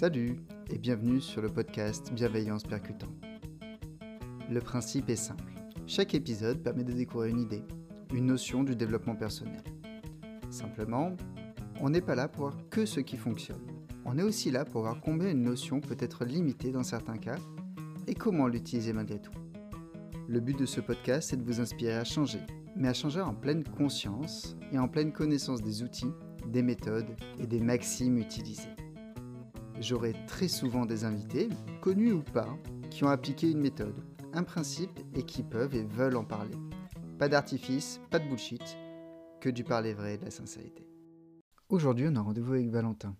Salut et bienvenue sur le podcast Bienveillance Percutant. Le principe est simple. Chaque épisode permet de découvrir une idée, une notion du développement personnel. Simplement, on n'est pas là pour voir que ce qui fonctionne. On est aussi là pour voir combien une notion peut être limitée dans certains cas et comment l'utiliser malgré tout. Le but de ce podcast est de vous inspirer à changer, mais à changer en pleine conscience et en pleine connaissance des outils, des méthodes et des maximes utilisées. J'aurai très souvent des invités, connus ou pas, qui ont appliqué une méthode, un principe et qui peuvent et veulent en parler. Pas d'artifice, pas de bullshit, que du parler vrai et de la sincérité. Aujourd'hui, on a rendez-vous avec Valentin.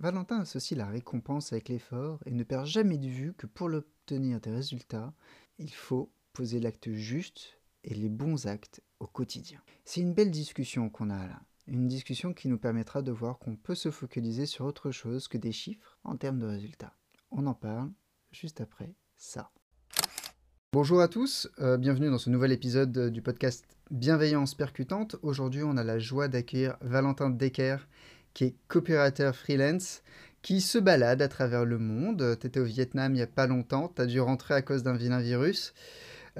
Valentin associe la récompense avec l'effort et ne perd jamais de vue que pour obtenir des résultats, il faut poser l'acte juste et les bons actes au quotidien. C'est une belle discussion qu'on a là. Une discussion qui nous permettra de voir qu'on peut se focaliser sur autre chose que des chiffres en termes de résultats. On en parle juste après ça. Bonjour à tous, euh, bienvenue dans ce nouvel épisode du podcast Bienveillance percutante. Aujourd'hui, on a la joie d'accueillir Valentin Decker, qui est coopérateur freelance, qui se balade à travers le monde. Tu étais au Vietnam il n'y a pas longtemps, tu as dû rentrer à cause d'un vilain virus.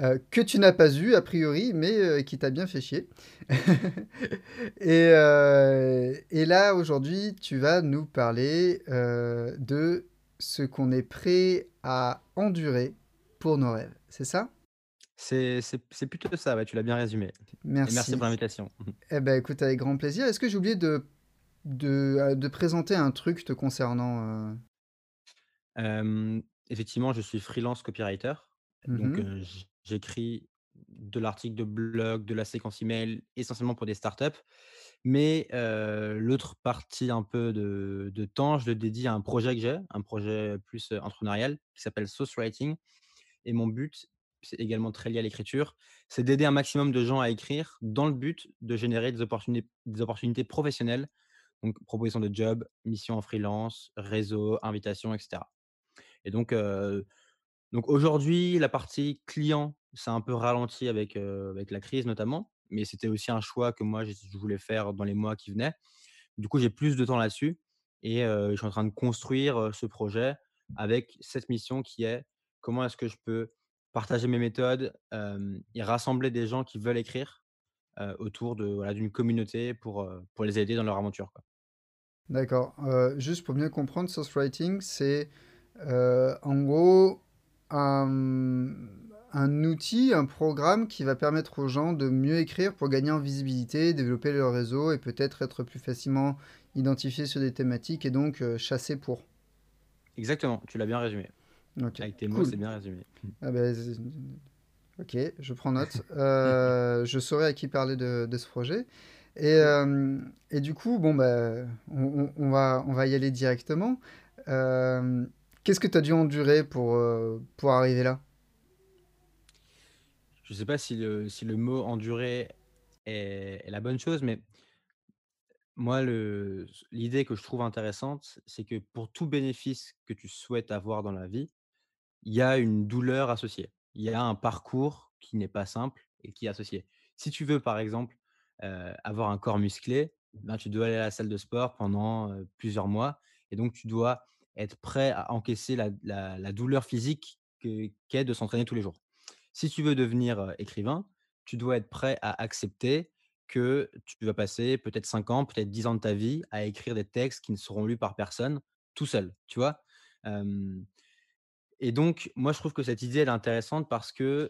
Euh, que tu n'as pas eu a priori, mais euh, qui t'a bien fait chier. et, euh, et, là, aujourd'hui, tu vas nous parler de ce qu'on est prêt à endurer pour nos rêves. C'est ça? C'est plutôt ça, ouais, tu l'as bien résumé. Merci. Et merci pour l'invitation. Eh ben, écoute, avec grand plaisir. Est-ce que j'ai oublié de, de, de, présenter un truc te concernant Effectivement, je suis freelance copywriter. Donc, mmh j'écris de l'article de blog, de la séquence email, essentiellement pour des startups. Mais l'autre partie un peu de, temps, je le dédie à un projet que j'ai, un projet plus entrepreneurial qui s'appelle Sauce Writing. Et mon but, c'est également très lié à l'écriture, c'est d'aider un maximum de gens à écrire dans le but de générer des opportunités, des opportunités professionnelles, donc proposition de job, mission en freelance, réseau, invitation, etc. Et donc, donc aujourd'hui, la partie client, c'est un peu ralenti avec, avec la crise notamment, mais c'était aussi un choix que moi, je voulais faire dans les mois qui venaient. Du coup, j'ai plus de temps là-dessus et je suis en train de construire ce projet avec cette mission qui est comment est-ce que je peux partager mes méthodes et rassembler des gens qui veulent écrire autour de voilà, d'une communauté pour, pour les aider dans leur aventure. D'accord. juste pour bien comprendre, Source Writing, c'est en gros un, un, outil, un programme qui va permettre aux gens de mieux écrire pour gagner en visibilité, développer leur réseau et peut-être être plus facilement identifié sur des thématiques et donc euh, chasser pour. Exactement, tu l'as bien résumé. Avec tes mots, c'est bien résumé. Ah ben, ok, je prends note. euh, je saurai à qui parler de, de ce projet. Et, euh, et, du coup, bon, bah, on, on, va, on va y aller directement. Euh, Qu'est-ce que tu as dû endurer pour, euh, pour arriver là? Je ne sais pas si le, si le mot endurer est, la bonne chose, mais moi, l'idée que je trouve intéressante, c'est que pour tout bénéfice que tu souhaites avoir dans la vie, il y a une douleur associée. Il y a un parcours qui n'est pas simple et qui est associé. Si tu veux, par exemple, euh, avoir un corps musclé, ben, tu dois aller à la salle de sport pendant euh, plusieurs mois et donc tu dois être prêt à encaisser la, douleur physique qu'est de s'entraîner tous les jours. Si tu veux devenir écrivain, tu dois être prêt à accepter que tu vas passer peut-être 5 ans, peut-être 10 ans de ta vie à écrire des textes qui ne seront lus par personne tout seul, tu vois? Et donc, moi, je trouve que cette idée, elle est intéressante parce que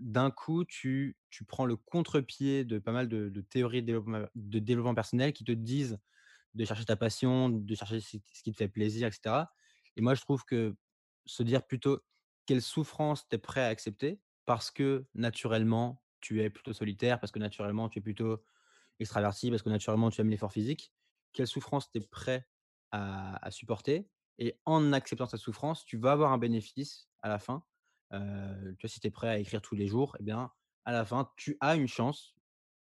d'un coup, tu, prends le contre-pied de pas mal de, théories de développement personnel qui te disent de chercher ta passion, de chercher ce qui te fait plaisir, etc. Et moi, je trouve que se dire plutôt quelle souffrance tu es prêt à accepter parce que naturellement, tu es plutôt solitaire, parce que naturellement, tu es plutôt extraverti, parce que naturellement, tu aimes l'effort physique, quelle souffrance tu es prêt à, supporter? Et en acceptant cette souffrance, tu vas avoir un bénéfice à la fin. Euh, tu vois, si tu es prêt à écrire tous les jours, eh bien, à la fin, tu as une chance,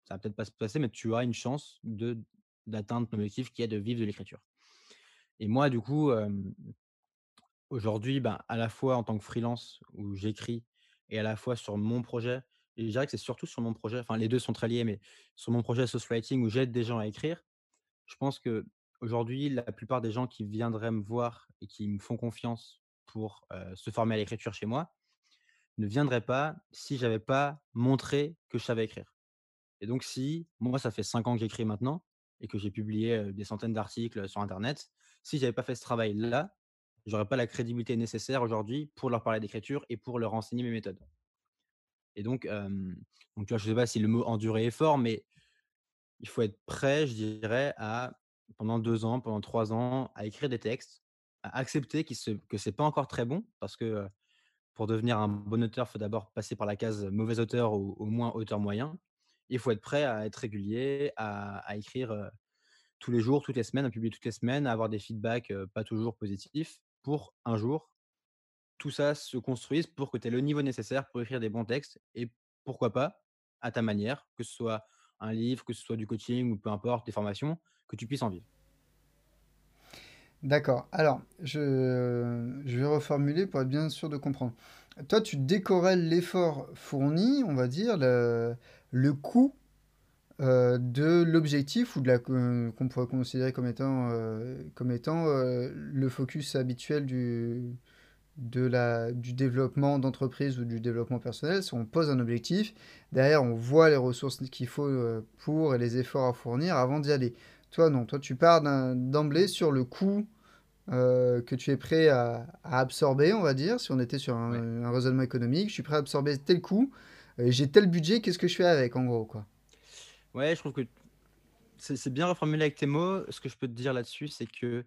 ça va peut-être pas se passer, mais tu as une chance de d'atteindre ton objectif qui est de vivre de l'écriture. Et moi, du coup, aujourd'hui, ben, à la fois en tant que freelance où j'écris et à la fois sur mon projet, et je dirais que c'est surtout sur mon projet, enfin les deux sont très liés, mais sur mon projet Source Writing où j'aide des gens à écrire, je pense que aujourd'hui, la plupart des gens qui viendraient me voir et qui me font confiance pour, se former à l'écriture chez moi, ne viendraient pas si j'avais pas montré que je savais écrire. Et donc si moi, ça fait 5 ans que j'écris maintenant et que j'ai publié, des centaines d'articles sur internet, si j'avais pas fait ce travail-là, j'aurais pas la crédibilité nécessaire aujourd'hui pour leur parler d'écriture et pour leur enseigner mes méthodes. Et donc, hem, donc là, je sais pas si le mot endurer est fort, mais il faut être prêt, je dirais, à pendant 2 ans, pendant 3 ans, à écrire des textes, à accepter qu'il se que pas encore très bon parce que, pour devenir un bon auteur, il faut d'abord passer par la case mauvais auteur ou au moins auteur moyen. Il faut être prêt à être régulier, à écrire, tous les jours, toutes les semaines, à publier toutes les semaines, à avoir des feedbacks, pas toujours positifs pour un jour, tout ça se construise pour que tu aies le niveau nécessaire pour écrire des bons textes et pourquoi pas, à ta manière, que ce soit un livre, que ce soit du coaching ou peu importe, des formations, que tu puisses en vivre. D'accord. Alors, je, je vais reformuler pour être bien sûr de comprendre. Toi, tu décorrèles l'effort fourni, on va dire, le, le coût euh, de l'objectif ou de la qu'on pourrait considérer comme étant, euh, comme étant euh, le focus habituel du, de la, du développement d'entreprise ou du développement personnel. Si on pose un objectif, derrière on voit les ressources qu'il faut euh, pour et les efforts à fournir avant d'y aller. Toi non, toi tu pars d'emblée sur le coût euh, que tu es prêt à, à, absorber, on va dire, si on était sur un, ouais. un, raisonnement économique, je suis prêt à absorber tel coût, euh, j'ai tel budget, qu'est-ce que je fais avec en gros quoi? Ouais, je trouve que c'est bien reformulé avec tes mots. Ce que je peux te dire là-dessus, c'est que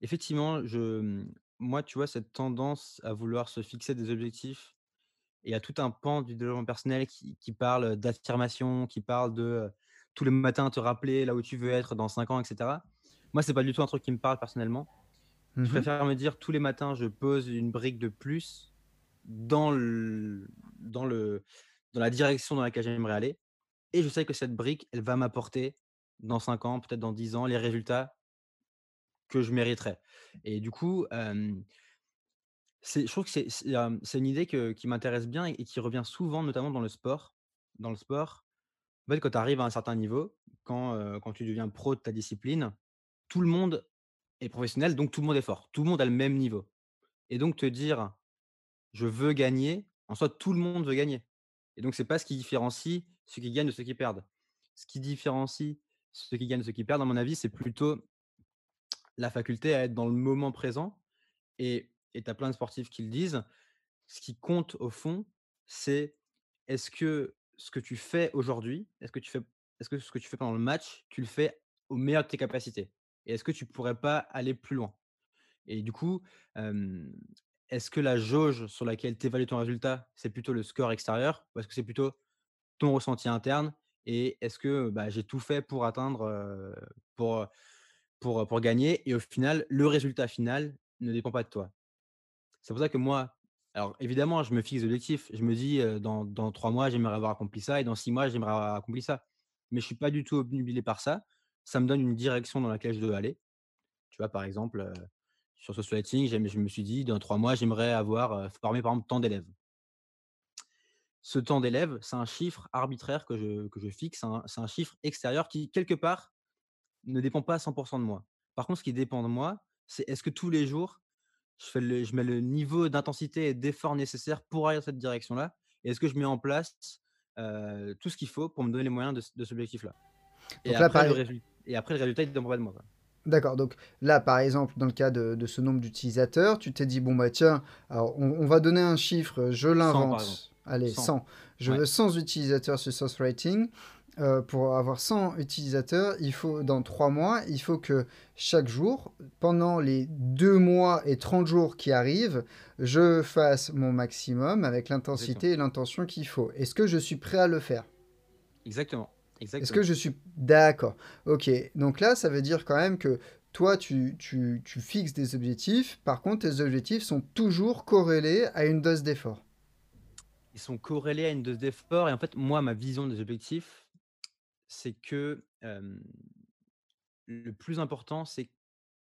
effectivement, je, moi, tu vois, cette tendance à vouloir se fixer des objectifs et à tout un pan du développement personnel qui, qui parle d'affirmation, qui parle de euh, tous les matins te rappeler là où tu veux être dans 5 ans, etc. Moi, c'est pas du tout un truc qui me parle personnellement. Je préfère me dire tous les matins, je pose une brique de plus dans, le, dans, le, dans la direction dans laquelle j'aimerais aller. Et je sais que cette brique, elle va m'apporter dans 5 ans, peut-être dans 10 ans, les résultats que je mériterais. Et du coup, je trouve que c'est c'est une idée que qui m'intéresse bien et qui revient souvent, notamment dans le sport. Dans le sport, quand tu arrives à un certain niveau, quand, quand tu deviens pro de ta discipline, tout le monde est professionnel, donc tout le monde est fort. Tout le monde a le même niveau. Et donc te dire: «Je veux gagner», en soi, tout le monde veut gagner. Et donc c'est pas ce qui différencie ceux qui gagnent de ceux qui perdent. Ce qui différencie ceux qui gagnent de ceux qui perdent, à mon avis, c'est plutôt la faculté à être dans le moment présent et tu as plein de sportifs qui le disent. Ce qui compte au fond, c'est est-ce que ce que tu fais aujourd'hui, est-ce que est-ce que ce que tu fais pendant le match, tu le fais au meilleur de tes capacités? Et est-ce que tu pourrais pas aller plus loin? Et du coup, est-ce que la jauge sur laquelle tu évalues ton résultat, c'est plutôt le score extérieur ou est-ce que c'est plutôt ton ressenti interne? Et est-ce que, bah, j'ai tout fait pour atteindre, pour, gagner et au final, le résultat final ne dépend pas de toi? C'est pour ça que moi alors évidemment, je me fixe des objectifs. Je me dis, dans 3 mois, j'aimerais avoir accompli ça et dans 6 mois, j'aimerais avoir accompli ça. Mais je suis pas du tout obnubilé par ça. Ça me donne une direction dans laquelle je dois aller. Tu vois, par exemple, sur Social Lighting, je me suis dit: «Dans 3 mois, j'aimerais avoir, formé par exemple tant d'élèves». Ce temps d'élèves, c'est un chiffre arbitraire que je que je fixe, c'est un c'est un chiffre extérieur qui, quelque part, ne dépend pas à 100% de moi. Par contre, ce qui dépend de moi, c'est est-ce que tous les jours, je fais le je mets le niveau d'intensité et d'effort nécessaire pour aller dans cette direction-là? Et est-ce que je mets en place, tout ce qu'il faut pour me donner les moyens de ce de cet objectif-là? Et là, après le résul et après le résultat, il ne dépend pas de moi, quoi. D'accord, donc là, par exemple, dans le cas de, de ce nombre d'utilisateurs, tu t'es dit, bon, bah tiens, alors on, on va donner un chiffre, je 100 par exemple. l'invente. Allez, 100. 100. Je Ouais, veux 100 utilisateurs sur Source Rating. Euh, pour avoir 100 utilisateurs, il faut, dans 3 mois, il faut que chaque jour, pendant les 2 mois et 30 jours qui arrivent, je fasse mon maximum avec l'intensité et l'intention qu'il faut. Est-ce que je suis prêt à le faire? Exactement, Est-ce que je suis... D'accord? Ok. Donc là, ça veut dire quand même que toi, tu, tu, tu fixes des objectifs. Par contre, tes objectifs sont toujours corrélés à une dose d'effort. Ils sont corrélés à une dose d'effort et en fait, moi, ma vision des objectifs, c'est que, le plus important, c'est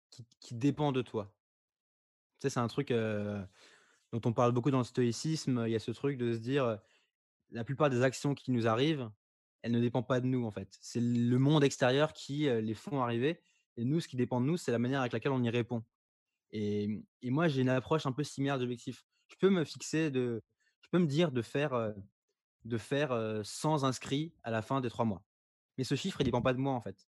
qui qui dépend de toi. Tu sais, c'est un truc, heu, dont on parle beaucoup dans le stoïcisme. Il y a ce truc de se dire, la plupart des actions qui nous arrivent, elles ne dépendent pas de nous, en fait. C'est le monde extérieur qui, les font arriver et nous, ce qui dépend de nous, c'est la manière avec laquelle on y répond et mmh et moi, j'ai une approche un peu similaire d'objectifs. Je peux me fixer de je peux me dire de faire, de faire, heu, 100 inscrits à la fin des 3 mois. Mais ce chiffre, il dépend pas de moi, en fait.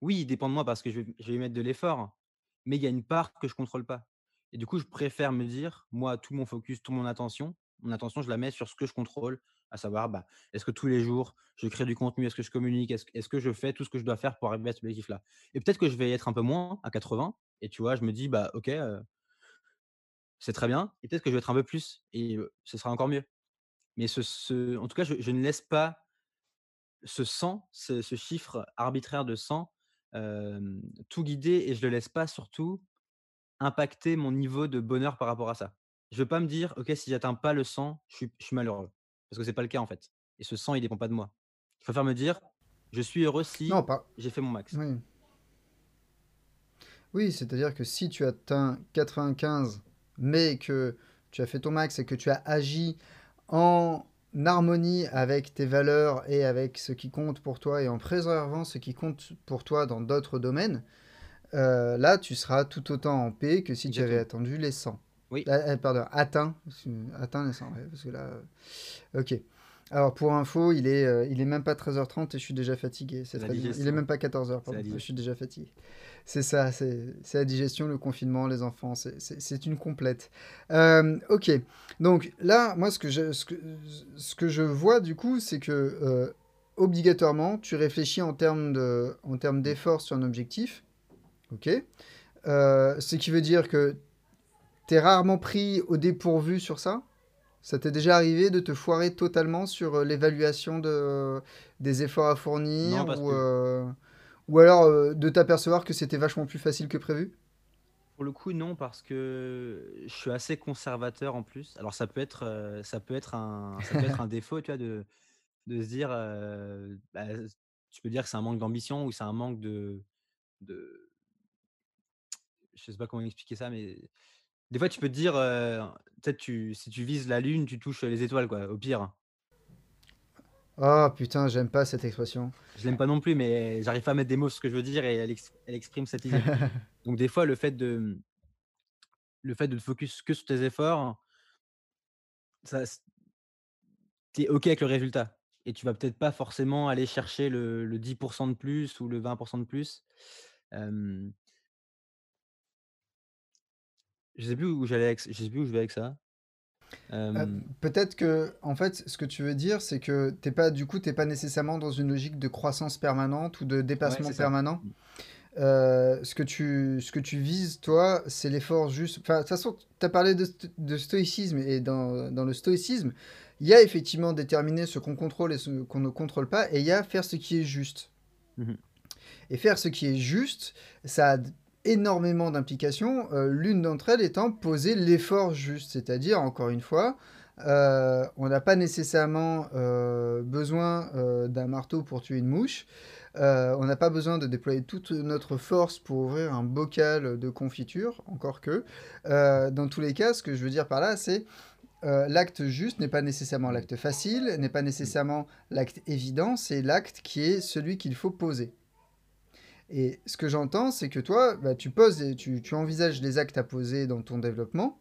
Oui, il dépend de moi parce que je vais je vais mettre de l'effort, mais il y a une part que je contrôle pas et du coup, je préfère me dire, moi, tout mon focus, toute mon attention mon attention, je la mets sur ce que je contrôle, à savoir, bah, est-ce que tous les jours, je crée du contenu? Est-ce que je communique? Est-ce que je fais tout ce que je dois faire pour arriver à cet objectif-là? Et peut-être que je vais être un peu moins, à 80 et tu vois, je me dis: «Bah, OK, c'est très bien» et peut-être que je vais être un peu plus et ce sera encore mieux. Mais ce en tout cas, je ne laisse pas ce 100, ce chiffre arbitraire de 100, hem, tout guider et je le laisse pas surtout impacter mon niveau de bonheur par rapport à ça. Je veux pas me dire: «OK, si j'atteins pas le 100, je suis je suis malheureux». Parce que c'est pas le cas, en fait et ce 100, il dépend pas de moi. Je préfère me dire: «Je suis heureux si pas. j'ai fait mon max». Oui. Oui, c'est-à-dire que si tu atteins 95, mais que tu as fait ton max et que tu as agi en harmonie avec tes valeurs et avec ce qui compte pour toi et en préservant ce qui compte pour toi dans d'autres domaines, euh, là, tu seras tout autant en paix que si tu avais attendu les 100. Oui, ah, pardon, atteint, atteint les 100, ouais, parce que là, euh, ok. Alors pour info, il est, euh, il est même pas 13h30 et je suis déjà fatigué. C'est. Il est digestion, même pas 14h, c'est pardon. Je suis déjà fatigué. C'est ça, c'est la digestion, le confinement, les enfants, c'est- une complète. Euh, ok, donc là, moi, ce que je, ce que, ce que je vois du coup, c'est que euh, obligatoirement, tu réfléchis en termes de, en termes d'effort sur un objectif, ok? Euh, ce qui veut dire que t'es rarement pris au dépourvu sur ça? Ça t'est déjà arrivé de te foirer totalement sur euh, l'évaluation de, des efforts à fournir ou, euh, ou alors euh, de t'apercevoir que c'était vachement plus facile que prévu? pour le coup, non, parce que je suis assez conservateur en plus. Alors ça peut être, ça peut être un ça peut être un défaut, tu vois, de de se dire, bah, tu peux dire que c'est un manque d'ambition ou c'est un manque de de je sais pas comment expliquer ça, mais des fois tu peux te dire, heu, peut-être tu si tu vises la lune, tu touches les étoiles quoi, au pire. Oh putain, j'aime pas cette expression. Je l'aime pas non plus, mais j'arrive pas à mettre des mots sur ce que je veux dire et elle ex elle exprime cette idée. Donc des fois le fait de le fait de te focus que sur tes efforts, ça s tu es OK avec le résultat et tu vas peut-être pas forcément aller chercher le le 10% de plus ou le 20% de plus. Je sais plus où j'allais avec je sais plus où je vais avec ça. Euh, peut-être que, en fait, ce que tu veux dire, c'est que t'es pas, du coup, t'es pas nécessairement dans une logique de croissance permanente ou de dépassement permanent. Mmh. Euh, ce que tu, ce que tu vises, toi, c'est l'effort juste. Enfin, de toute façon, tu as parlé de, sto- de stoïcisme, et dans, dans le stoïcisme, il y a effectivement déterminer ce qu'on contrôle et ce qu'on ne contrôle pas, et il y a faire ce qui est juste. Mmh mh. Et faire ce qui est juste, ça a énormément d'implications. euh, L'une d'entre elles étant poser l'effort juste, c'est-à-dire, encore une fois, euh, on n'a pas nécessairement euh, besoin d'un marteau pour tuer une mouche. On n'a pas besoin de déployer toute notre force pour ouvrir un bocal de confiture, encore que. Dans tous les cas, ce que je veux dire par là, c'est l'acte juste n'est pas nécessairement l'acte facile, n'est pas nécessairement l'acte évident, c'est l'acte qui est celui qu'il faut poser. Et ce que j'entends, c'est que toi, bah, tu poses, tu, envisages les actes à poser dans ton développement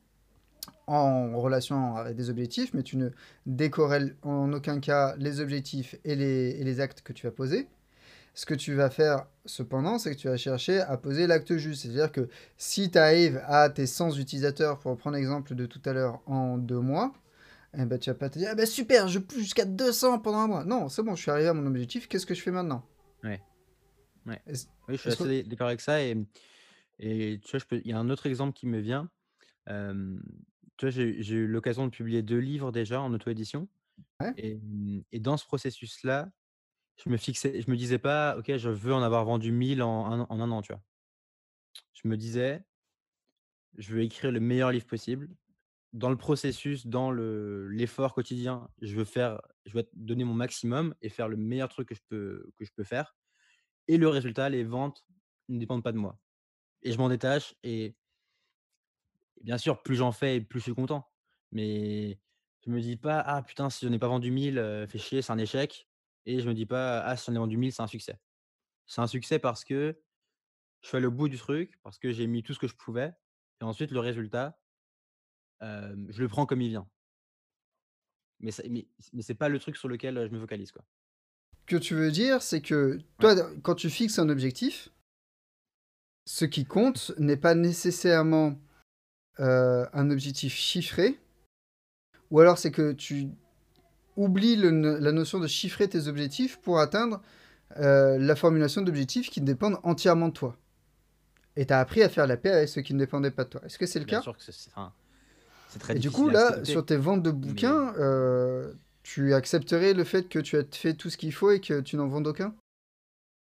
en relation avec des objectifs, mais tu ne décorrèles en aucun cas les objectifs et les, actes que tu vas poser. Ce que tu vas faire cependant, c'est que tu vas chercher à poser l'acte juste. C'est-à-dire que si tu arrives à tes 100 utilisateurs, pour reprendre l'exemple de tout à l'heure, en deux mois, eh ben, tu vas pas te dire ah ben super, je pousse jusqu'à 200 pendant un mois. Non, c'est bon, je suis arrivé à mon objectif, qu'est-ce que je fais maintenant? Ouais. Oui, je suis assez d'accord avec ça et et tu vois, il y a un autre exemple qui me vient. Tu vois, j'ai eu l'occasion de publier 2 livres déjà en auto-édition Ouais et mmh et dans ce processus-là, je me fixais je me disais pas: «OK, je veux en avoir vendu 1000 en un an en 1 an», tu vois? Je me disais: «Je veux écrire le meilleur livre possible». Dans le processus, dans le l'effort quotidien, je veux faire je vais donner mon maximum et faire le meilleur truc que je peux que je peux faire et le résultat, les ventes ne dépendent pas de moi et je m'en détache et bien sûr, plus j'en fais, plus je suis content. Mais je me dis pas: «Ah putain, si j'en ai pas vendu 1000, heu, fait chier, c'est un échec» et je me dis pas: «Ah, si j'en ai vendu 1000, c'est un succès». C'est un succès parce que je suis allé au bout du truc parce que j'ai mis tout ce que je pouvais et ensuite le résultat, hem, je le prends comme il vient. Mais c'est mais mais c'est pas le truc sur lequel, je me focalise, quoi. Que tu veux dire, c'est que Ouais. toi, quand tu fixes un objectif, ce qui compte n'est pas nécessairement, heu, un objectif chiffré ou alors c'est que tu oublies le la notion de chiffrer tes objectifs pour atteindre, heu, la formulation d'objectifs qui dépendent entièrement de toi et tu as appris à faire la paix avec ce qui ne dépendait pas de toi. Est-ce que c'est le Bien cas? sûr que c'est très Et du coup, là, accepter, sur tes ventes de mais bouquins, heu, tu accepterais le fait que tu aies fait tout ce qu'il faut et que tu n'en vendes aucun?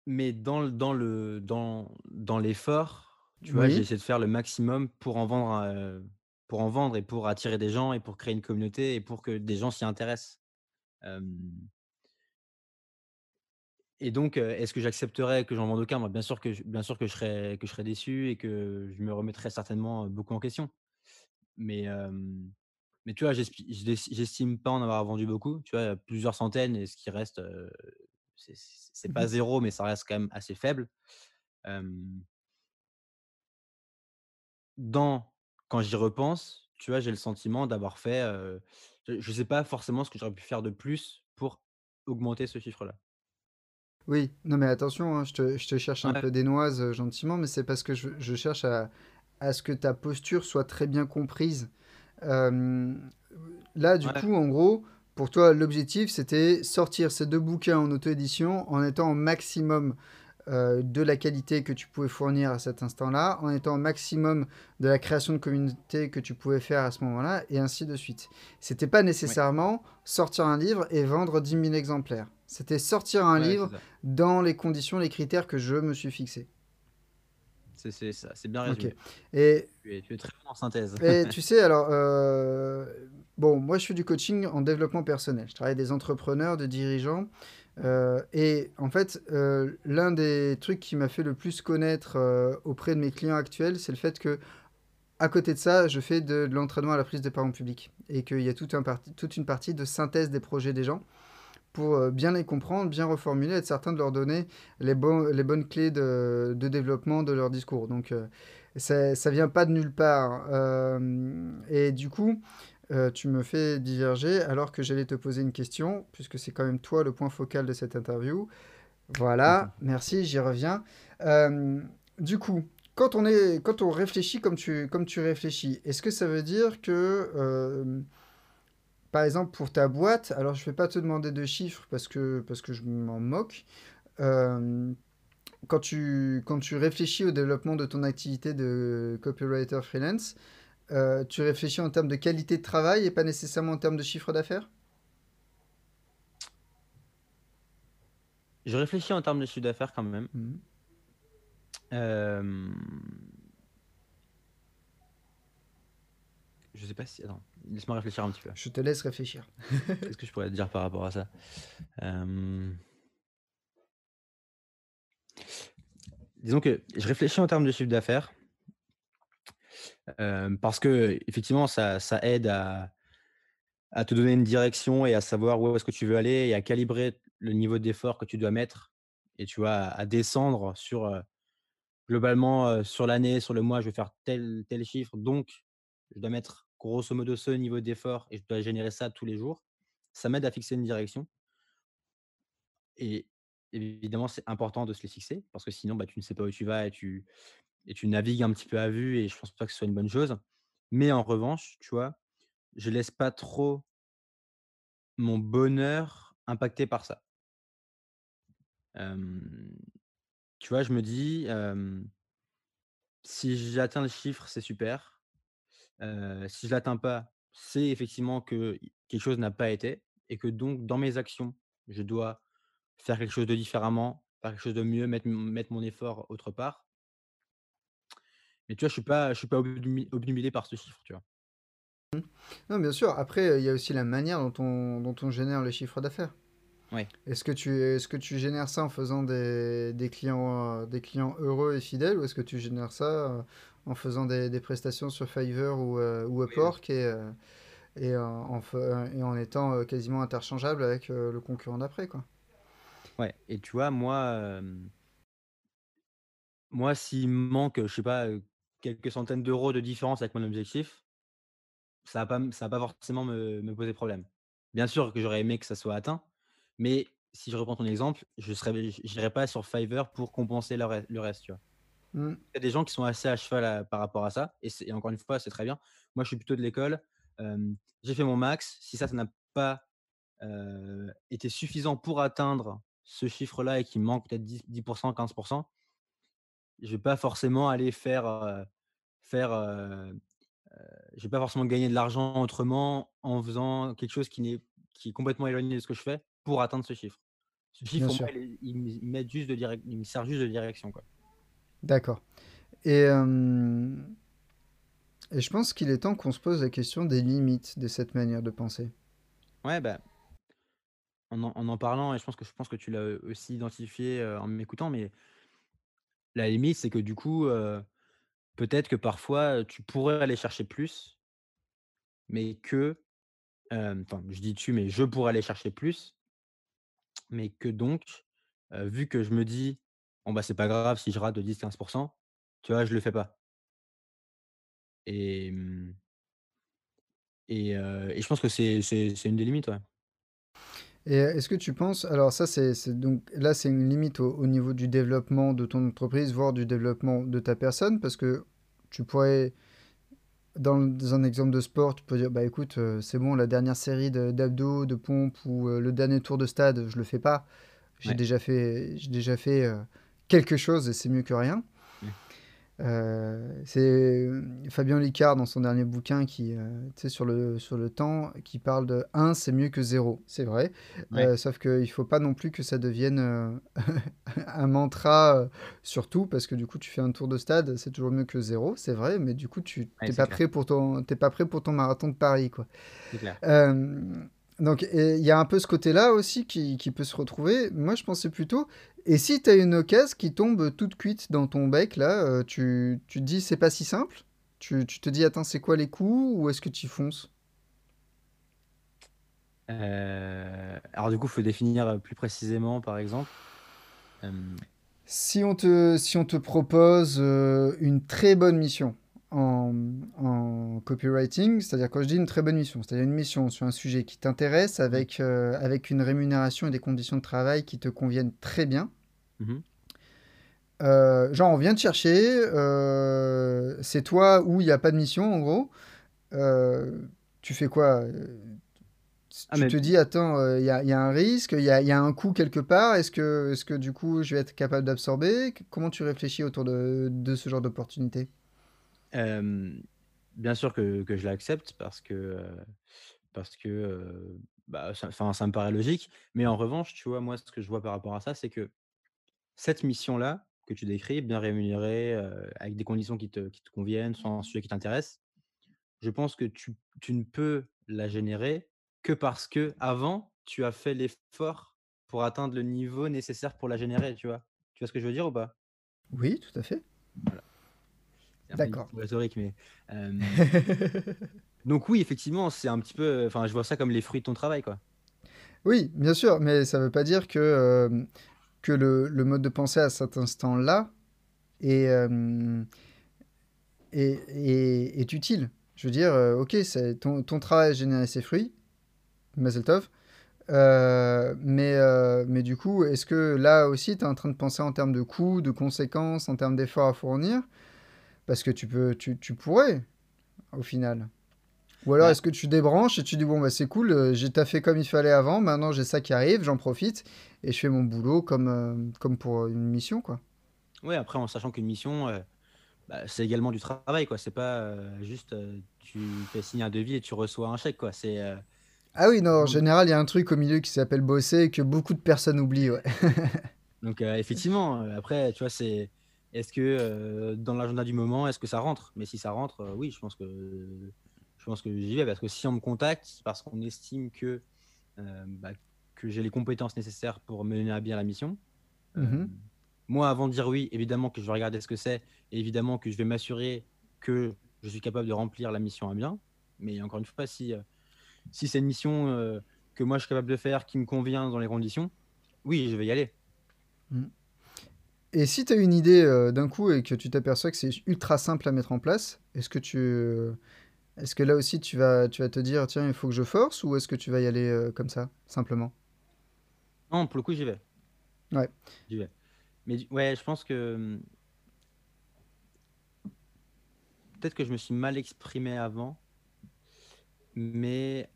mais dans le dans le dans dans l'effort, tu vois, j'ai Oui. essayé de faire le maximum pour en vendre, heu, pour en vendre et pour attirer des gens et pour créer une communauté et pour que des gens s'y intéressent. Et donc, heu, est-ce que j'accepterais que j'en vende aucun? Bien sûr que je bien sûr que je serais que je serais déçu et que je me remettrais certainement, beaucoup en question. Mais, mais tu vois, j'estime pas en avoir vendu beaucoup, tu vois? Plusieurs centaines et ce qui reste, c'est Mmh pas zéro, mais ça reste quand même assez faible. Dans quand j'y repense, tu vois, j'ai le sentiment d'avoir fait, je sais pas forcément ce que j'aurais pu faire de plus pour augmenter ce chiffre-là. Oui, non mais attention, hein, je te je te cherche un Ouais, peu des noises, gentiment, mais c'est parce que je je cherche à à ce que ta posture soit très bien comprise. Hem, là, du ouais, coup, en gros, pour toi, l'objectif, c'était sortir ces 2 bouquins en auto-édition en étant au maximum, heu, de la qualité que tu pouvais fournir à cet instant-là, en étant au maximum de la création de communauté que tu pouvais faire à ce moment-là et ainsi de suite. C'était pas ouais, nécessairement sortir un livre et vendre 10 000 exemplaires. C'était sortir un ouais, livre dans les conditions, les critères que je me suis fixés. C'est ça, c'est bien résumé. et Tu es tu es très bon en synthèse. et tu sais, alors, heu, bon, moi, je fais du coaching en développement personnel. Je travaille avec des entrepreneurs, des dirigeants, heu et en fait, heu, l'un des trucs qui m'a fait le plus connaître, auprès de mes clients actuels, c'est le fait qu'à côté de ça, je fais de de l'entraînement à la prise de parole en public et qu'il y a tout un parti toute une partie de synthèse des projets des gens pour, heu, bien les comprendre, bien reformuler, être certain de leur donner les bons les bonnes clés de de développement de leur discours. Donc, c'est ça vient pas de nulle part, hem et du coup, heu, tu me fais diverger alors que j'allais te poser une question, puisque c'est quand même toi le point focal de cette interview. Voilà, merci, j'y reviens. Du coup, quand on est quand on réfléchit comme tu comme tu réfléchis, est-ce que ça veut dire que, par exemple, pour ta boîte, alors je ne vais pas te demander de chiffres parce que, parce que je m'en moque. Euh, quand, tu, quand tu réfléchis au développement de ton activité de copywriter freelance, euh, tu réfléchis en termes de qualité de travail et pas nécessairement en termes de chiffre d'affaires? Je réfléchis en termes de chiffre d'affaires quand même. Mhm. Hem, je sais pas si attends, laisse-moi réfléchir un petit peu. Je te laisse réfléchir. Qu'est-ce que je pourrais te dire par rapport à ça? Hem disons que je réfléchis en termes de chiffre d'affaires. Hem, parce qu'effectivement, ça ça aide à à te donner une direction et à savoir où est-ce que tu veux aller et à calibrer le niveau d'effort que tu dois mettre et tu vois, à descendre sur, heu, globalement, sur l'année, sur le mois, je vais faire tel tel chiffre, donc je dois mettre grosso modo ce niveau d'effort et je dois générer ça tous les jours. Ça m'aide à fixer une direction et évidemment, c'est important de se les fixer parce que sinon, bah, tu ne sais pas où tu vas et tu navigues un petit peu à vue et je pense pas que ce soit une bonne chose. Mais en revanche, tu vois, je laisse pas trop mon bonheur impacté par ça. Tu vois, je me dis, «Si j'atteins le chiffre, c'est super. Si je l'atteins pas, c'est effectivement que quelque chose n'a pas été et que donc dans mes actions, je dois faire quelque chose de différemment, faire quelque chose de mieux, mettre mettre mon effort autre part». Mais tu vois, je suis pas je suis pas obnubilé par ce chiffre, tu vois? Non, bien sûr. Après, il y a aussi la manière dont on, dont on génère le chiffre d'affaires. Est-ce que tu, est-ce que tu génères ça en faisant des, des clients, euh, des clients heureux et fidèles ou est-ce que tu génères ça euh, en faisant des, des prestations sur Fiverr ou, euh, ou Oui. Upwork et, et, en, et en étant quasiment interchangeable avec le concurrent d'après, quoi? Ouais et tu vois, moi, Moi, s'il me manque, je sais pas, quelques centaines d'euros de différence avec mon objectif ça va pas m ça va pas forcément me me poser problème. Bien sûr que j'aurais aimé que ça soit atteint, mais si je reprends ton exemple, je j'irais pas sur Fiverr pour compenser le res le reste, tu vois? Mmh. Il y a des gens qui sont assez à cheval, à par rapport à ça et encore une fois, c'est très bien. Moi, je suis plutôt de l'école, j'ai fait mon max. Si ça, ça n'a pas, été suffisant pour atteindre ce chiffre-là et qu'il me manque peut-être 10-10 %, 15 %, je vais pas forcément aller faire, faire, je vais pas forcément gagner de l'argent autrement en faisant quelque chose qui qui est complètement éloigné de ce que je fais pour atteindre ce chiffre. Ce chiffre il me il m'aide juste de direc il me sert juste de direction, quoi. D'accord et je pense qu'il est temps qu'on se pose la question des limites de cette manière de penser. Ouais, bah en en en parlant et je pense que je pense que tu l'as aussi identifié, en m'écoutant, mais la limite, c'est que du coup, peut-être que parfois, tu pourrais aller chercher plus mais que, enfin, je dis: «tu» mais je pourrais aller chercher plus mais que donc, vu que je me dis: «Bon, bah, c'est pas grave si je rate de 10-15 %», tu vois, je le fais pas. Et mmh et je pense que c'est une des limites. Et est-ce que tu penses alors ça, c'est c'est donc là, c'est une limite au niveau du développement de ton entreprise, voire du développement de ta personne? Parce que tu pourrais dans dans un exemple de sport, tu peux dire: «Bah, écoute, heu, c'est bon, la dernière série de d'abdos, de pompes ou heu, le dernier tour de stade, je le fais pas. J'ai Ouais. déjà fait j'ai déjà fait, heu, quelque chose et c'est mieux que rien». Heu, c'est, mmh, Fabien Olicard dans son dernier bouquin qui, sais, sur le sur le temps, qui parle de 1 c'est mieux que 0. C'est vrai, Ouais. heu, sauf qu'il faut pas non plus que ça devienne, un mantra, heu, sur tout parce que du coup, tu fais un tour de stade, c'est toujours mieux que 0, c'est vrai, mais du coup, tu Ouais, es c'est pas clair. prêt pour ton tu es pas prêt pour ton marathon de Paris, quoi. C'est clair. Donc il y a un peu ce côté-là aussi qui qui peut se retrouver. Moi, je pensais plutôt et si tu as une occasion qui tombe toute cuite dans ton bec là, heu, tu tu te dis: «C'est pas si simple»? Tu tu te dis: «Attends, c'est quoi les coûts?» ou est-ce que tu y fonces? Heu, alors du coup, faut définir, plus précisément, par exemple? Hem Si on te si on te propose, une très bonne mission en, en copywriting, c'est-à-dire quand je dis une très bonne mission, c'est-à-dire une mission sur un sujet qui t'intéresse avec, heu, avec une rémunération et des conditions de travail qui te conviennent très bien Mmh mh. heu, genre on vient te chercher, heu, c'est toi ou il y a pas de mission en gros, tu fais quoi? Ah tu mais te dis: «Attends, il y a il y a un risque, il y a il y a un coût quelque part, est-ce que est-ce que du coup je vais être capable d'absorber?» comment tu réfléchis autour de de ce genre d'opportunité? Bien sûr que que je l'accepte parce que, parce que, bah, ça me paraît logique. Mais en revanche, tu vois, moi, ce que je vois par rapport à ça, c'est que cette mission-là, que tu décris, bien rémunérée, avec des conditions qui te qui te conviennent, sur un sujet qui t'intéresse, je pense que tu tu ne peux la générer que parce qu'avant, tu as fait l'effort pour atteindre le niveau nécessaire pour la générer, tu vois? Tu vois ce que je veux dire ou pas? Oui, tout à fait. Voilà. C'est un peu une D'accord. rhétorique, mais hem donc oui, effectivement, c'est un petit peu, enfin, je vois ça comme les fruits de ton travail, quoi. Oui, bien sûr, mais ça veut pas dire que, hem, que le le mode de pensée à cet instant-là est, hem est est est utile. Je veux dire, OK, c'est ton ton travail a généré ses fruits, Mazel tov, heu, mais mais du coup, est-ce que là aussi, tu es en train de penser en termes de coûts, de conséquences, en termes d'efforts à fournir? Parce que tu peux tu tu pourrais, au final. Ou alors Bah est-ce que tu débranches et tu dis: «Bon, bah, c'est cool, heu, j'ai taffé comme il fallait avant, maintenant j'ai ça qui arrive, j'en profite et je fais mon boulot comme, heu, comme pour, une mission, quoi»? Ouais, après en sachant qu'une mission, heu, bah, c'est également du travail, quoi. C'est pas, heu, juste, tu fais signer un devis et tu reçois un chèque, quoi. C'est, Ah oui, non, en général, il y a un truc au milieu qui s'appelle bosser et que beaucoup de personnes oublient, ouais. donc effectivement, après, tu vois, c'est est-ce que, heu, dans l'agenda du moment, est-ce que ça rentre? Mais si ça rentre, heu, oui, je pense que je pense que j'y vais parce que si on me contacte, c'est parce qu'on estime que, heu, bah, que j'ai les compétences nécessaires pour mener à bien la mission. Mh. Hem, moi, avant de dire oui, évidemment que je vais regarder ce que c'est et évidemment que je vais m'assurer que je suis capable de remplir la mission à bien. Mais encore une fois, si, si c'est une mission, que moi je suis capable de faire, qui me convient dans les conditions, oui, je vais y aller. Mmh. Et si tu as une idée euh, d'un coup et que tu t'aperçois que c'est ultra simple à mettre en place, est-ce que tu est-ce que là aussi tu vas tu vas te dire tiens, il faut que je force ou est-ce que tu vas y aller euh, comme ça, simplement? Non, pour le coup, j'y vais. Ouais. J'y vais. Mais ouais, je pense que hum, peut-être que je me suis mal exprimé avant, mais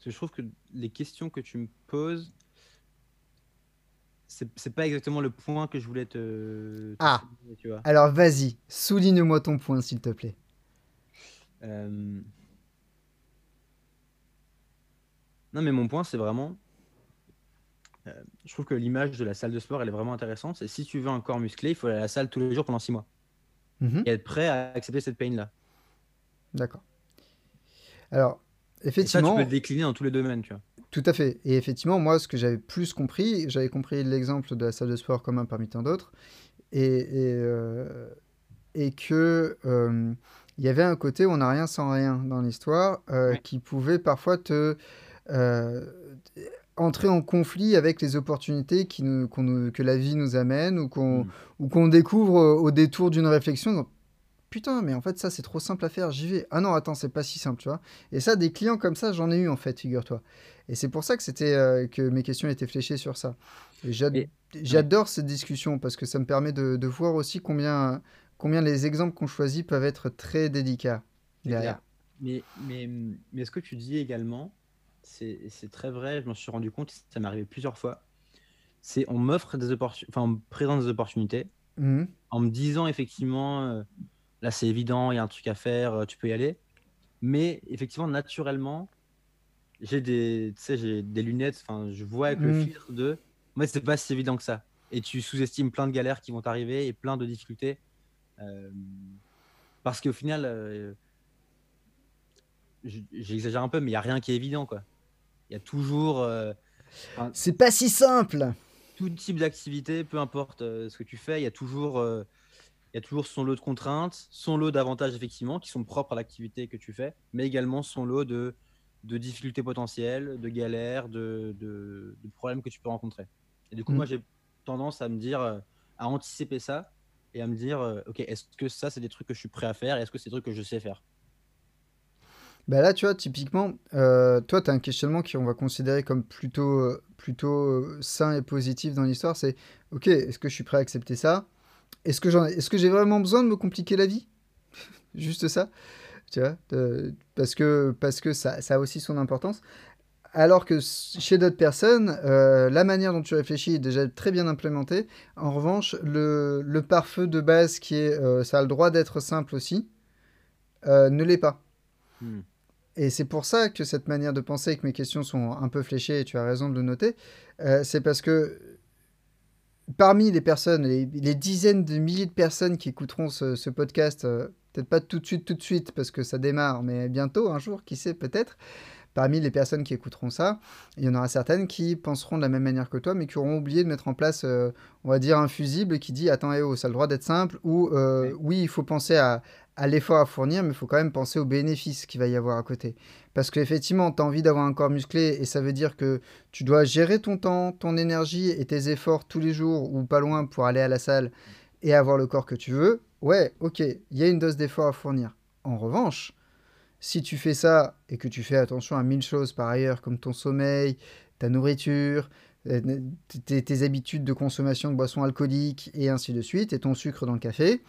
parce que je trouve que les questions que tu me poses, c'est pas exactement le point que je voulais te, te Ah, souligner, tu vois. alors vas-y, souligne-moi ton point s'il te plaît. Euh, Non, mais mon point, c'est vraiment, euh, je trouve que l'image de la salle de sport, elle est vraiment intéressante. C'est si tu veux un corps musclé, il faut aller à la salle tous les jours pendant six mois Mhm, et être prêt à accepter cette pain-là. D'accord. Alors, Et ça, tu peux effectivement, le décliner dans tous les domaines, tu vois. tout à fait. Et effectivement, moi, ce que j'avais plus compris, j'avais compris l'exemple de la salle de sport comme un parmi tant d'autres, et, et, euh, et que euh, il y avait un côté où on n'a rien sans rien dans l'histoire, euh, Ouais. qui pouvait parfois te entrer en conflit avec les opportunités qui nous, qu'on nous- que la vie nous amène ou qu'on Mm. découvre au détour d'une réflexion. Putain, mais en fait, ça, c'est trop simple à faire, j'y vais. Ah non, attends, c'est pas si simple, tu vois. Et ça, des clients comme ça, j'en ai eu, en fait, figure-toi. Et c'est pour ça que c'était euh, que mes questions étaient fléchées sur ça. Et j'ad- Et j'adore cette discussion parce que ça me permet de, de voir aussi combien, combien les exemples qu'on choisit peuvent être très délicats derrière. Mais, mais, mais ce que tu dis également, c'est c'est très vrai. Je m'en suis rendu compte, ça m'est arrivé plusieurs fois. C'est on m'offre des opportunités, enfin, on me présente des opportunités Mhm. en me disant effectivement, euh, là c'est évident, il y a un truc à faire, euh, tu peux y aller. Mais effectivement, naturellement, j'ai des, j'ai des lunettes, enfin, je vois avec le Mhm. filtre de, moi c'est pas si évident que ça. Et tu sous-estimes plein de galères qui vont t'arriver et plein de difficultés. euh, parce qu'au final, euh, j'exagère un peu, mais il n'y a rien qui est évident, quoi. Il y a toujours, euh, C'est pas si simple. tout type d'activité, peu importe ce que tu fais, il y a toujours, il y a toujours son lot de contraintes, son lot d'avantages effectivement qui sont propres à l'activité que tu fais, mais également son lot de, de difficultés potentielles, de galères, de, de- de problèmes que tu peux rencontrer. Et du coup, Mhm. moi, j'ai tendance à me dire, euh, à anticiper ça et à me dire, euh, ok, est-ce que ça, c'est des trucs que je suis prêt à faire et est-ce que c'est des trucs que je sais faire? Bah là, tu vois, typiquement, euh, toi, tu as un questionnement qu'on va considérer comme plutôt, plutôt sain et positif dans l'histoire. C'est, ok, est-ce que je suis prêt à accepter ça? Est-ce que j'en, est-ce que j'ai vraiment besoin de me compliquer la vie? Juste ça, tu vois, de- parce que, parce que ça, ça a aussi son importance. Alors que chez d'autres personnes, euh, la manière dont tu réfléchis est déjà très bien implémentée. En revanche, le, le pare-feu de base qui est, euh, ça a le droit d'être simple aussi, euh, ne l'est pas. Hmm. Et c'est pour ça que cette manière de penser et que mes questions sont un peu fléchées, et tu as raison de le noter, c'est parce que parmi les personnes, les, dizaines de milliers de personnes qui écouteront ce, ce podcast, euh, peut-être pas tout de suite, tout de suite, parce que ça démarre, mais bientôt, un jour, qui sait, peut-être, parmi les personnes qui écouteront ça, il y en aura certaines qui penseront de la même manière que toi, mais qui auront oublié de mettre en place, euh, on va dire, un fusible qui dit, attends, eh oh, ça a le droit d'être simple, ou euh, oui, il faut penser à, à l'effort à fournir, mais il faut quand même penser aux bénéfices qu'il va y avoir à côté. Parce qu'effectivement, tu as envie d'avoir un corps musclé et ça veut dire que tu dois gérer ton temps, ton énergie et tes efforts tous les jours ou pas loin pour aller à la salle et avoir le corps que tu veux. Ouais, ok, il y a une dose d'effort à fournir. En revanche, si tu fais ça et que tu fais attention à mille choses par ailleurs, comme ton sommeil, ta nourriture, euh, tes, habitudes de consommation de boissons alcooliques et ainsi de suite, et ton sucre dans le café,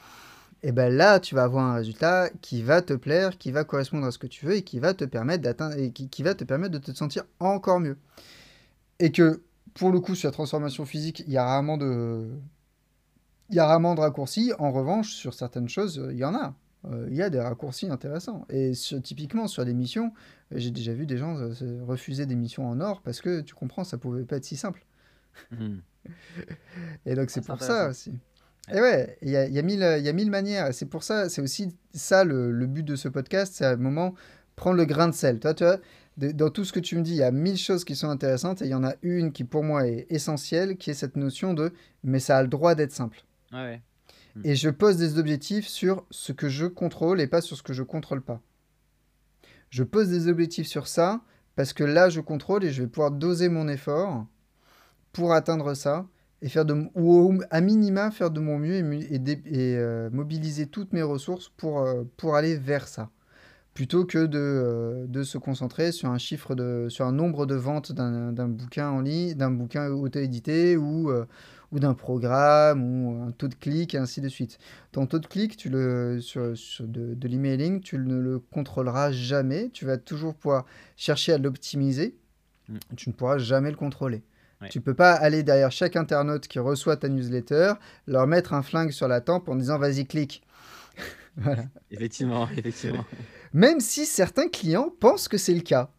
et ben là, tu vas avoir un résultat qui va te plaire, qui va correspondre à ce que tu veux et qui va te permettre d'atteindre et qui, qui va te permettre de te sentir encore mieux. Et que pour le coup, sur la transformation physique, il y a rarement de, il y a rarement de raccourcis. En revanche, sur certaines choses, euh, il y en a. Euh, il y a des raccourcis intéressants. Et sur- typiquement sur des missions, j'ai déjà vu des gens euh, se- refuser des missions en or parce que tu comprends, ça pouvait pas être si simple. Hmm. Et donc Ah, c'est c'est pour ça aussi. Et ouais, il y a, il y a mille, il y a mille manières. Et C'est pour ça, c'est aussi ça le, le but de ce podcast, c'est à un moment prendre le grain de sel. Toi, tu vois, de- dans tout ce que tu me dis, il y a mille choses qui sont intéressantes et il y en a une qui pour moi est essentielle, qui est cette notion de mais ça a le droit d'être simple. Ouais, Mm. Et je pose des objectifs sur ce que je contrôle et pas sur ce que je contrôle pas. Je pose des objectifs sur ça parce que là, je contrôle et je vais pouvoir doser mon effort pour atteindre ça et faire de ou à minima faire de mon mieux et, euh, mobiliser toutes mes ressources pour, euh, pour aller vers ça plutôt que de, euh, de, se concentrer sur un chiffre de sur un nombre de ventes d'un bouquin en ligne d'un bouquin auto-édité ou ou d'un programme ou un taux de clic et ainsi de suite ton taux de clic tu le sur, sur de, de l'emailing tu ne le contrôleras jamais tu vas toujours pouvoir chercher à l'optimiser mmh. tu ne pourras jamais le contrôler tu Tu peux pas aller derrière chaque internaute qui reçoit ta newsletter, leur mettre un flingue sur la tempe en disant vas-y clique. voilà. Effectivement, effectivement. Même si certains clients pensent que c'est le cas.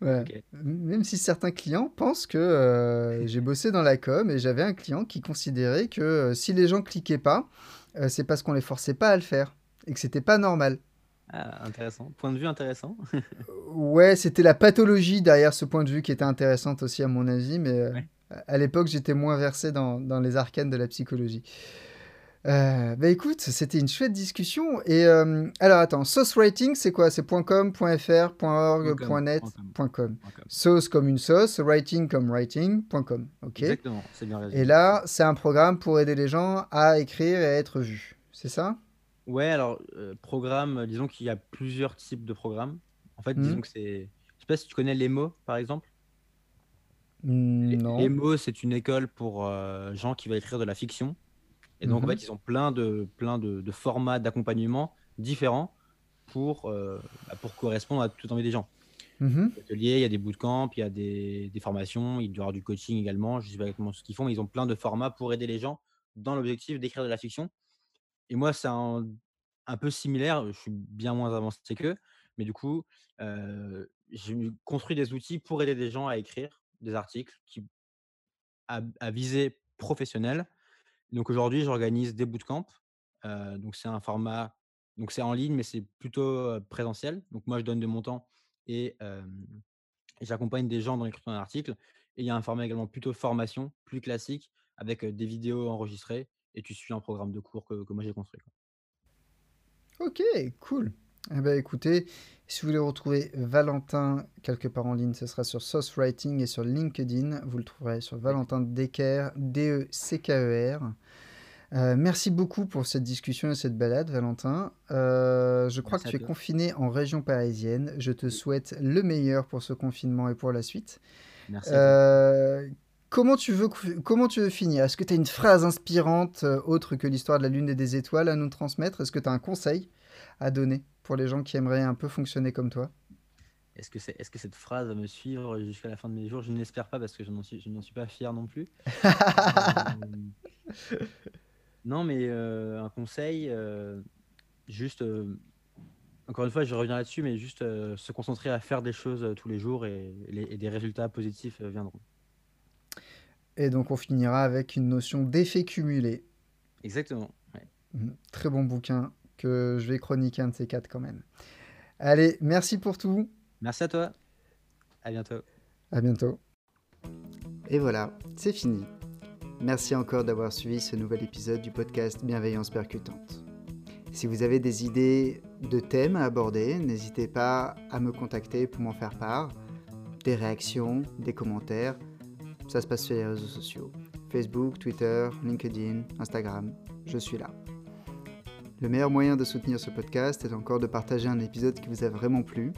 Même si certains clients pensent que euh, j'ai bossé dans la com et j'avais un client qui considérait que euh, si les gens cliquaient pas, euh, c'est parce qu'on les forçait pas à le faire et que c'était pas normal. Ah, intéressant. Point de vue intéressant. ouais, c'était la pathologie derrière ce point de vue qui était intéressante aussi à mon avis, mais à l'époque j'étais moins versé dans, dans, les arcanes de la psychologie. Euh, bah écoute, c'était une chouette discussion. Et euh, alors attends, sauce writing, c'est quoi? C'est .com, .fr, .org, .net, .com. Sauce comme une sauce, writing comme writing, .com. Ok. Exactement, c'est bien résumé. Et là, c'est un programme pour aider les gens à écrire et à être vus. C'est ça? Ouais, alors, euh, programme, disons qu'il y a plusieurs types de programmes. En fait, disons mmh. que c'est. Je sais pas si tu connais l'EMO, par exemple. Mmh, non. L'EMO, c'est une école pour euh, gens qui veulent écrire de la fiction. Et donc, en mmh fait, ils ont plein de, plein de, de formats d'accompagnement différents pour, euh, bah, pour correspondre à toute envie des gens. Atelier, il y a des bootcamps, il y a des, des formations, il y aura du coaching également. Je sais pas exactement ce qu'ils font, mais ils ont plein de formats pour aider les gens dans l'objectif d'écrire de la fiction. Et moi, c'est un, un, peu similaire. Je suis bien moins avancé qu'eux. Mais du coup, euh, j'ai construit des outils pour aider des gens à écrire des articles qui, à, à visée professionnelle. Donc aujourd'hui, j'organise des bootcamps. Euh, donc c'est un format, donc c'est en ligne, mais c'est plutôt présentiel. Donc moi, je donne de mon temps et j'accompagne des gens dans l'écriture d'un article. Et il y a un format également plutôt formation, plus classique, avec des vidéos enregistrées et tu suis un programme de cours que, que moi j'ai construit. Ok, cool. Eh ben, écoutez, si vous voulez retrouver Valentin quelque part en ligne, ce sera sur Source Writing et sur LinkedIn. Vous le trouverez sur Valentin Decker, D-E-C-K-E-R. Euh, merci beaucoup pour cette discussion et cette balade, Valentin. Euh, je crois que tu es confiné en région parisienne. Je te souhaite le meilleur pour ce confinement et pour la suite. Merci. Euh, Comment tu veux, comment tu veux finir? Est-ce que tu as une phrase inspirante autre que l'histoire de la Lune et des étoiles à nous transmettre? Est-ce que tu as un conseil à donner? Pour les gens qui aimeraient un peu fonctionner comme toi Est-ce que, c'est, est-ce que cette phrase va me suivre jusqu'à la fin de mes jours? Je ne l'espère pas parce que je n'en suis, je suis pas fier non plus. Euh, non, mais euh, un conseil, juste, encore une fois, je reviens là-dessus, mais juste se concentrer à faire des choses tous les jours et, et des résultats positifs viendront. Et donc on finira avec une notion d'effet cumulé. Exactement. Mhm. Très bon bouquin que je vais chroniquer un de ces quatre quand même. Allez, merci pour tout. Merci à toi. À bientôt. À bientôt. Et voilà, c'est fini. Merci encore d'avoir suivi ce nouvel épisode du podcast Bienveillance percutante. Si vous avez des idées de thèmes à aborder, n'hésitez pas à me contacter pour m'en faire part. Des réactions, des commentaires ça se passe sur les réseaux sociaux. Facebook, Twitter, LinkedIn, Instagram. Je suis là. Le meilleur moyen de soutenir ce podcast est encore de partager un épisode qui vous a vraiment plu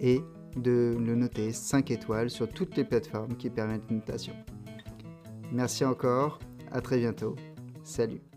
et de le noter 5 étoiles sur toutes les plateformes qui permettent une notation. Merci encore, à très bientôt. Salut